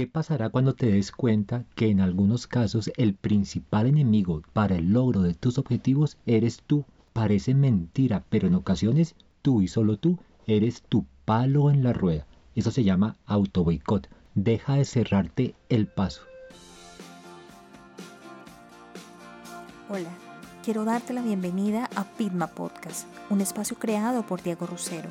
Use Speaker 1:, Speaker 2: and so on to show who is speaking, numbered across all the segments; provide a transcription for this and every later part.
Speaker 1: ¿Qué pasará cuando te des cuenta que en algunos casos el principal enemigo para el logro de tus objetivos eres tú? Parece mentira, pero en ocasiones tú y solo tú eres tu palo en la rueda. Eso se llama auto boicot. Deja de cerrarte el paso.
Speaker 2: Hola, quiero darte la bienvenida a Pitma Podcast, un espacio creado por Diego Rosero,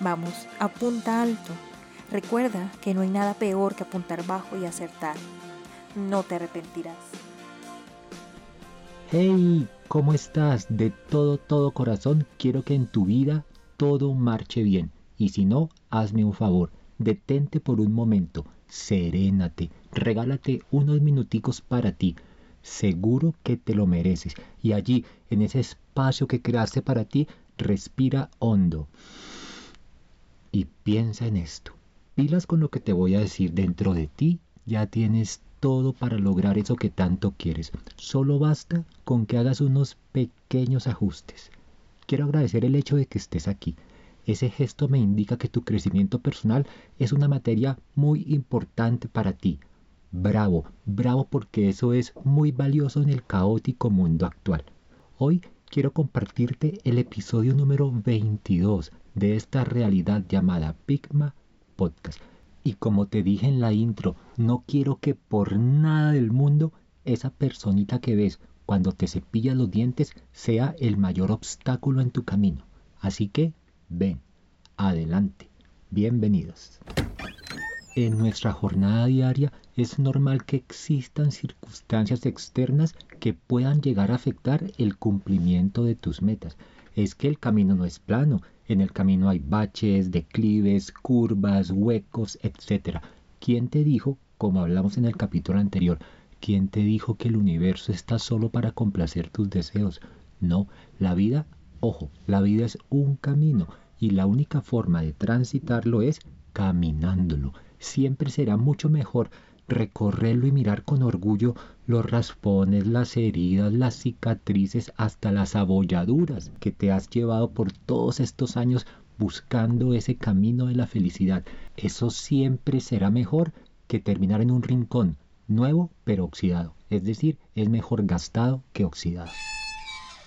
Speaker 2: Vamos, apunta alto. Recuerda que no hay nada peor que apuntar bajo y acertar. No te arrepentirás.
Speaker 1: Hey, ¿cómo estás? De todo, todo corazón quiero que en tu vida todo marche bien. Y si no, hazme un favor. Detente por un momento. Serénate. Regálate unos minuticos para ti seguro que te lo mereces. Y allí, en ese espacio que creaste para ti, respira hondo. Y piensa en esto. Pilas con lo que te voy a decir dentro de ti, ya tienes todo para lograr eso que tanto quieres. Solo basta con que hagas unos pequeños ajustes. Quiero agradecer el hecho de que estés aquí. Ese gesto me indica que tu crecimiento personal es una materia muy importante para ti Bravo, bravo porque eso es muy valioso en el caótico mundo actual. Hoy quiero compartirte el episodio número 22 de esta realidad llamada Pigma Podcast. Y como te dije en la intro, no quiero que por nada del mundo esa personita que ves cuando te cepillas los dientes sea el mayor obstáculo en tu camino. Así que ven, adelante, bienvenidos. En nuestra jornada diaria es normal que existan circunstancias externas que puedan llegar a afectar el cumplimiento de tus metas. Es que el camino no es plano, en el camino hay baches, declives, curvas, huecos, etc. ¿Quién te dijo, como hablamos en el capítulo anterior, quién te dijo que el universo está solo para complacer tus deseos? No, la vida, ojo, la vida es un camino y la única forma de transitarlo es caminándolo. Siempre será mucho mejor recorrerlo y mirar con orgullo los raspones, las heridas, las cicatrices, hasta las abolladuras que te has llevado por todos estos años buscando ese camino de la felicidad. Eso siempre será mejor que terminar en un rincón, nuevo pero oxidado. Es decir, es mejor gastado que oxidado.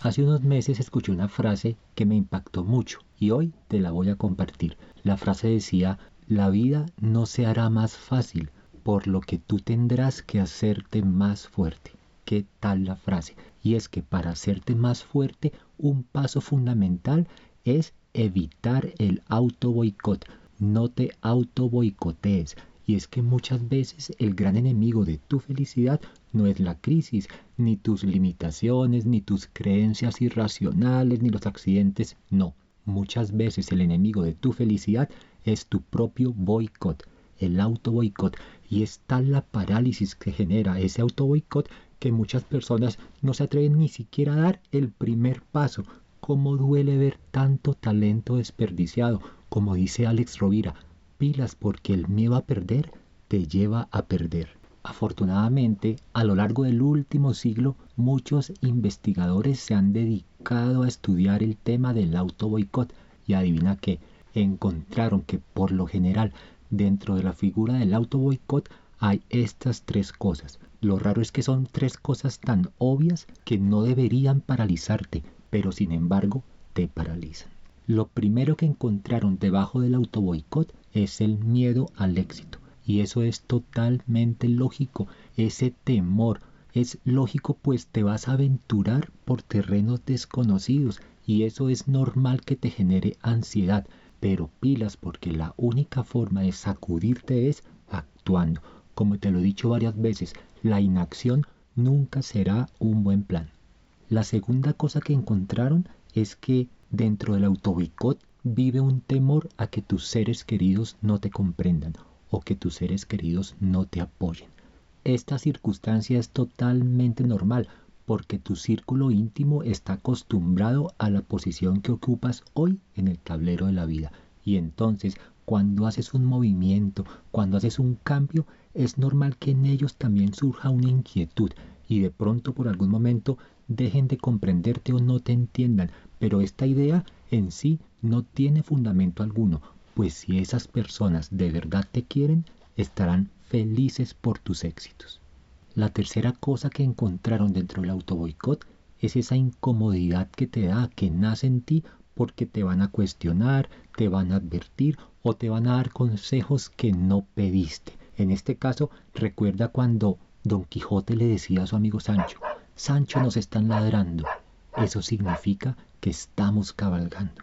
Speaker 1: Hace unos meses escuché una frase que me impactó mucho y hoy te la voy a compartir. La frase decía, la vida no se hará más fácil, por lo que tú tendrás que hacerte más fuerte. ¿Qué tal la frase? Y es que para hacerte más fuerte, un paso fundamental es evitar el auto boicot. No te auto boicotees. Y es que muchas veces el gran enemigo de tu felicidad no es la crisis, ni tus limitaciones, ni tus creencias irracionales, ni los accidentes. No. Muchas veces el enemigo de tu felicidad es tu propio boicot el auto boicot y es tal la parálisis que genera ese auto boicot que muchas personas no se atreven ni siquiera a dar el primer paso. Cómo duele ver tanto talento desperdiciado, como dice Alex Rovira, pilas porque el miedo a perder te lleva a perder. Afortunadamente, a lo largo del último siglo, muchos investigadores se han dedicado a estudiar el tema del auto boicot y adivina que encontraron que por lo general dentro de la figura del auto boicot hay estas tres cosas. Lo raro es que son tres cosas tan obvias que no deberían paralizarte, pero sin embargo te paralizan. Lo primero que encontraron debajo del auto boicot es el miedo al éxito. Y eso es totalmente lógico. Ese temor es lógico pues te vas a aventurar por terrenos desconocidos y eso es normal que te genere ansiedad pero pilas porque la única forma de sacudirte es actuando. Como te lo he dicho varias veces, la inacción nunca será un buen plan. La segunda cosa que encontraron es que dentro del autoboicot vive un temor a que tus seres queridos no te comprendan o que tus seres queridos no te apoyen. Esta circunstancia es totalmente normal porque tu círculo íntimo está acostumbrado a la posición que ocupas hoy en el tablero de la vida. Y entonces, cuando haces un movimiento, cuando haces un cambio, es normal que en ellos también surja una inquietud y de pronto por algún momento dejen de comprenderte o no te entiendan. Pero esta idea en sí no tiene fundamento alguno, pues si esas personas de verdad te quieren, estarán felices por tus éxitos. La tercera cosa que encontraron dentro del autoboicot es esa incomodidad que te da, que nace en ti porque te van a cuestionar, te van a advertir o te van a dar consejos que no pediste. En este caso, recuerda cuando Don Quijote le decía a su amigo Sancho, Sancho nos están ladrando. Eso significa que estamos cabalgando.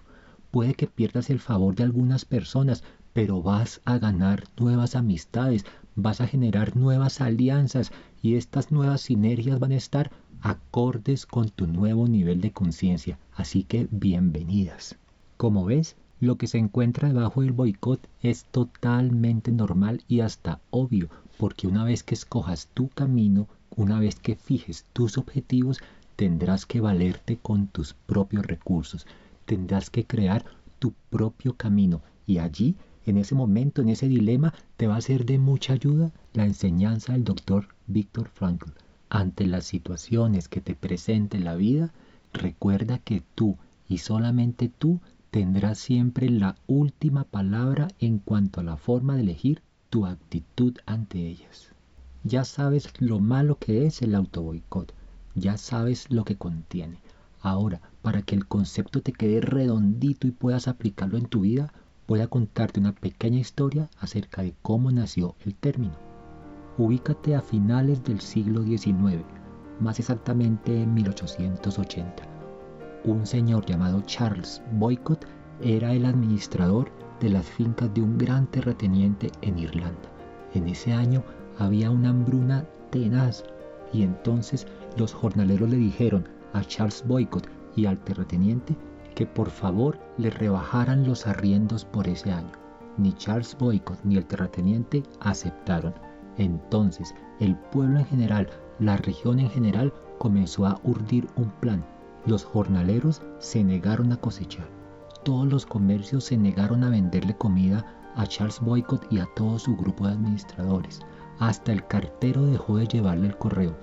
Speaker 1: Puede que pierdas el favor de algunas personas, pero vas a ganar nuevas amistades, vas a generar nuevas alianzas y estas nuevas sinergias van a estar acordes con tu nuevo nivel de conciencia. Así que bienvenidas. Como ves, lo que se encuentra debajo del boicot es totalmente normal y hasta obvio, porque una vez que escojas tu camino, una vez que fijes tus objetivos, tendrás que valerte con tus propios recursos, tendrás que crear tu propio camino y allí en ese momento, en ese dilema, te va a ser de mucha ayuda la enseñanza del doctor Víctor Frankl. Ante las situaciones que te presente la vida, recuerda que tú y solamente tú tendrás siempre la última palabra en cuanto a la forma de elegir tu actitud ante ellas. Ya sabes lo malo que es el autoboicot, ya sabes lo que contiene. Ahora, para que el concepto te quede redondito y puedas aplicarlo en tu vida, voy a contarte una pequeña historia acerca de cómo nació el término. Ubícate a finales del siglo XIX, más exactamente en 1880. Un señor llamado Charles Boycott era el administrador de las fincas de un gran terrateniente en Irlanda. En ese año había una hambruna tenaz y entonces los jornaleros le dijeron a Charles Boycott y al terrateniente que por favor le rebajaran los arriendos por ese año. Ni Charles Boycott ni el terrateniente aceptaron. Entonces el pueblo en general, la región en general, comenzó a urdir un plan. Los jornaleros se negaron a cosechar. Todos los comercios se negaron a venderle comida a Charles Boycott y a todo su grupo de administradores. Hasta el cartero dejó de llevarle el correo.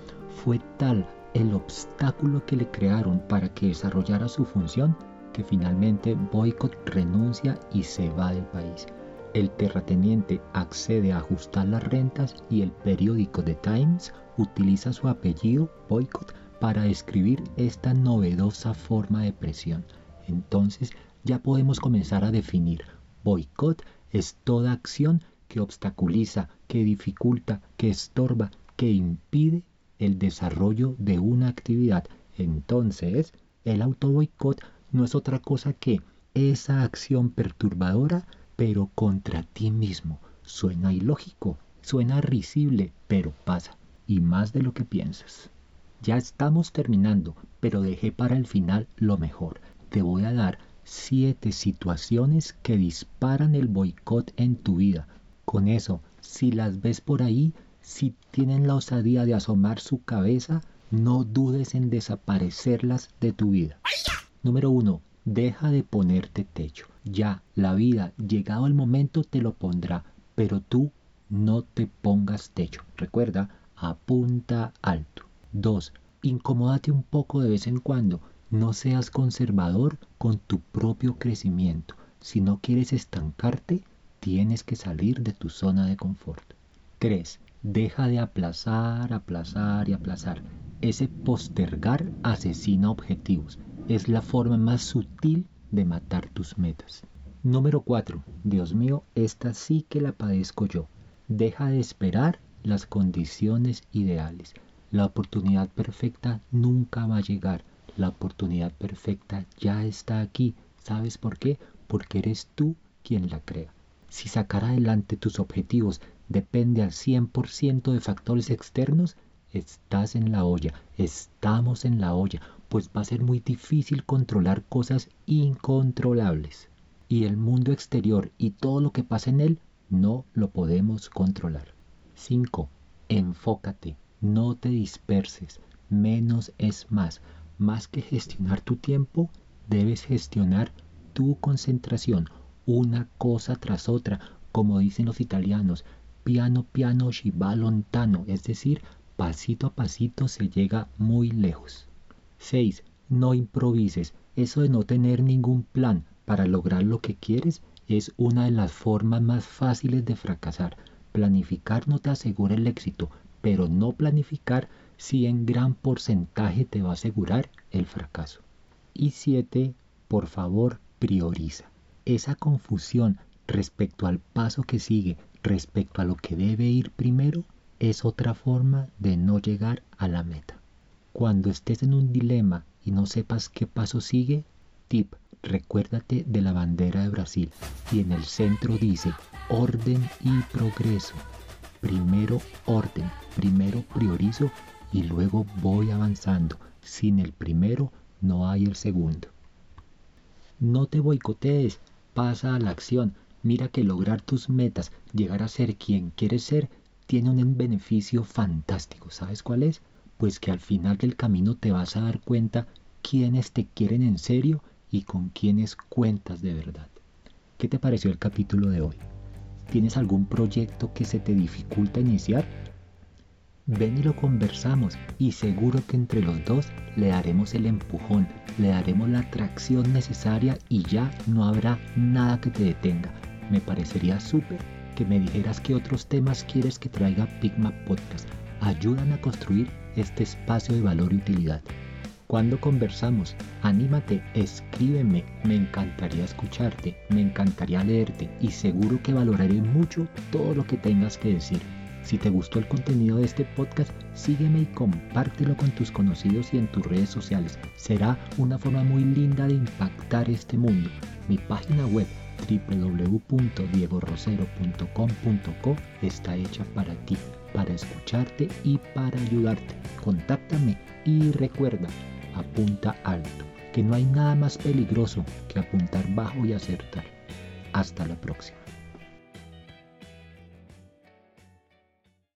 Speaker 1: Fue tal el obstáculo que le crearon para que desarrollara su función finalmente Boycott renuncia y se va del país. El terrateniente accede a ajustar las rentas y el periódico The Times utiliza su apellido Boycott para describir esta novedosa forma de presión. Entonces ya podemos comenzar a definir. Boycott es toda acción que obstaculiza, que dificulta, que estorba, que impide el desarrollo de una actividad. Entonces, el autoboicot no es otra cosa que esa acción perturbadora, pero contra ti mismo. Suena ilógico, suena risible, pero pasa, y más de lo que piensas. Ya estamos terminando, pero dejé para el final lo mejor. Te voy a dar siete situaciones que disparan el boicot en tu vida. Con eso, si las ves por ahí, si tienen la osadía de asomar su cabeza, no dudes en desaparecerlas de tu vida. Número uno, deja de ponerte techo. Ya, la vida, llegado el momento, te lo pondrá, pero tú no te pongas techo. Recuerda, apunta alto. 2. Incomódate un poco de vez en cuando. No seas conservador con tu propio crecimiento. Si no quieres estancarte, tienes que salir de tu zona de confort. 3. Deja de aplazar, aplazar y aplazar. Ese postergar asesina objetivos es la forma más sutil de matar tus metas. Número 4. Dios mío, esta sí que la padezco yo. Deja de esperar las condiciones ideales. La oportunidad perfecta nunca va a llegar. La oportunidad perfecta ya está aquí. ¿Sabes por qué? Porque eres tú quien la crea. Si sacar adelante tus objetivos depende al 100% de factores externos, estás en la olla, estamos en la olla pues va a ser muy difícil controlar cosas incontrolables. Y el mundo exterior y todo lo que pasa en él no lo podemos controlar. 5. Enfócate, no te disperses, menos es más. Más que gestionar tu tiempo, debes gestionar tu concentración, una cosa tras otra, como dicen los italianos, piano piano si va lontano, es decir, pasito a pasito se llega muy lejos. 6. No improvises. Eso de no tener ningún plan para lograr lo que quieres es una de las formas más fáciles de fracasar. Planificar no te asegura el éxito, pero no planificar sí en gran porcentaje te va a asegurar el fracaso. Y 7. Por favor, prioriza. Esa confusión respecto al paso que sigue, respecto a lo que debe ir primero, es otra forma de no llegar a la meta. Cuando estés en un dilema y no sepas qué paso sigue, tip, recuérdate de la bandera de Brasil y en el centro dice orden y progreso. Primero orden, primero priorizo y luego voy avanzando. Sin el primero no hay el segundo. No te boicotees, pasa a la acción. Mira que lograr tus metas, llegar a ser quien quieres ser, tiene un beneficio fantástico. ¿Sabes cuál es? Pues que al final del camino te vas a dar cuenta quiénes te quieren en serio y con quiénes cuentas de verdad. ¿Qué te pareció el capítulo de hoy? ¿Tienes algún proyecto que se te dificulta iniciar? Ven y lo conversamos y seguro que entre los dos le daremos el empujón, le daremos la tracción necesaria y ya no habrá nada que te detenga. Me parecería súper que me dijeras qué otros temas quieres que traiga Pigma Podcast. Ayudan a construir este espacio de valor y utilidad. Cuando conversamos, anímate, escríbeme, me encantaría escucharte, me encantaría leerte y seguro que valoraré mucho todo lo que tengas que decir. Si te gustó el contenido de este podcast, sígueme y compártelo con tus conocidos y en tus redes sociales. Será una forma muy linda de impactar este mundo. Mi página web www.diegorosero.com.co está hecha para ti, para escucharte y para ayudarte. Contáctame y recuerda, apunta alto, que no hay nada más peligroso que apuntar bajo y acertar. Hasta la próxima.